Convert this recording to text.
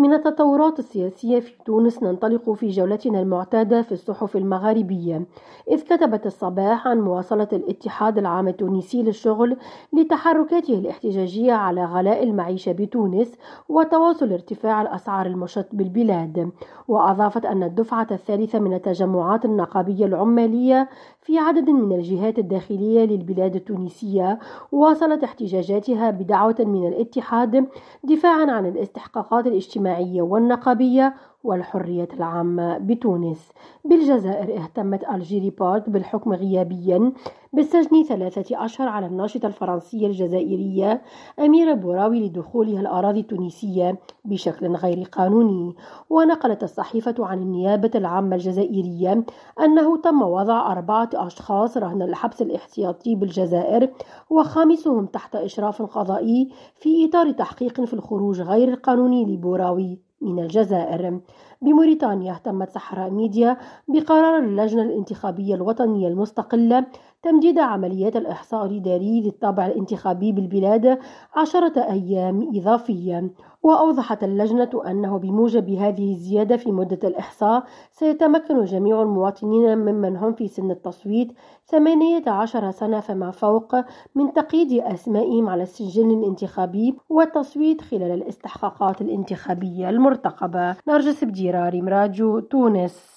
من التطورات السياسية في تونس ننطلق في جولتنا المعتادة في الصحف المغاربية. إذ كتبت الصباح عن مواصلة الاتحاد العام التونسي للشغل لتحركاته الاحتجاجية على غلاء المعيشة بتونس وتواصل ارتفاع الأسعار المشط بالبلاد. وأضافت أن الدفعة الثالثة من التجمعات النقابية العمالية في عدد من الجهات الداخلية للبلاد التونسية واصلت احتجاجاتها بدعوة من الاتحاد دفاعا عن الاستحقاقات الاجتماعية والنقابية والحرية العامة بتونس. بالجزائر اهتمت ألجيري بارت بالحكم غيابيا بالسجن ثلاثة أشهر على الناشطة الفرنسية الجزائرية أميرة بوراوي لدخولها الأراضي التونسية بشكل غير قانوني. ونقلت الصحيفة عن النيابة العامة الجزائرية أنه تم وضع أربعة أشخاص رهن الحبس الاحتياطي بالجزائر وخامسهم تحت إشراف قضائي في إطار تحقيق في الخروج غير القانوني لبوراوي. من الجزائر. بموريتانيا اهتمت صحراء ميديا بقرار اللجنة الانتخابية الوطنية المستقلة تمديد عمليات الإحصاء الإداري ذي الطابع الانتخابي بالبلاد عشرة أيام إضافية. وأوضحت اللجنة أنه بموجب هذه الزيادة في مدة الإحصاء سيتمكن جميع المواطنين ممن هم في سن التصويت 18 سنة فما فوق من تقييد أسمائهم على السجل الانتخابي والتصويت خلال الاستحقاقات الانتخابية المرتقبة. نرجس Gerarim Rađu, Tunes.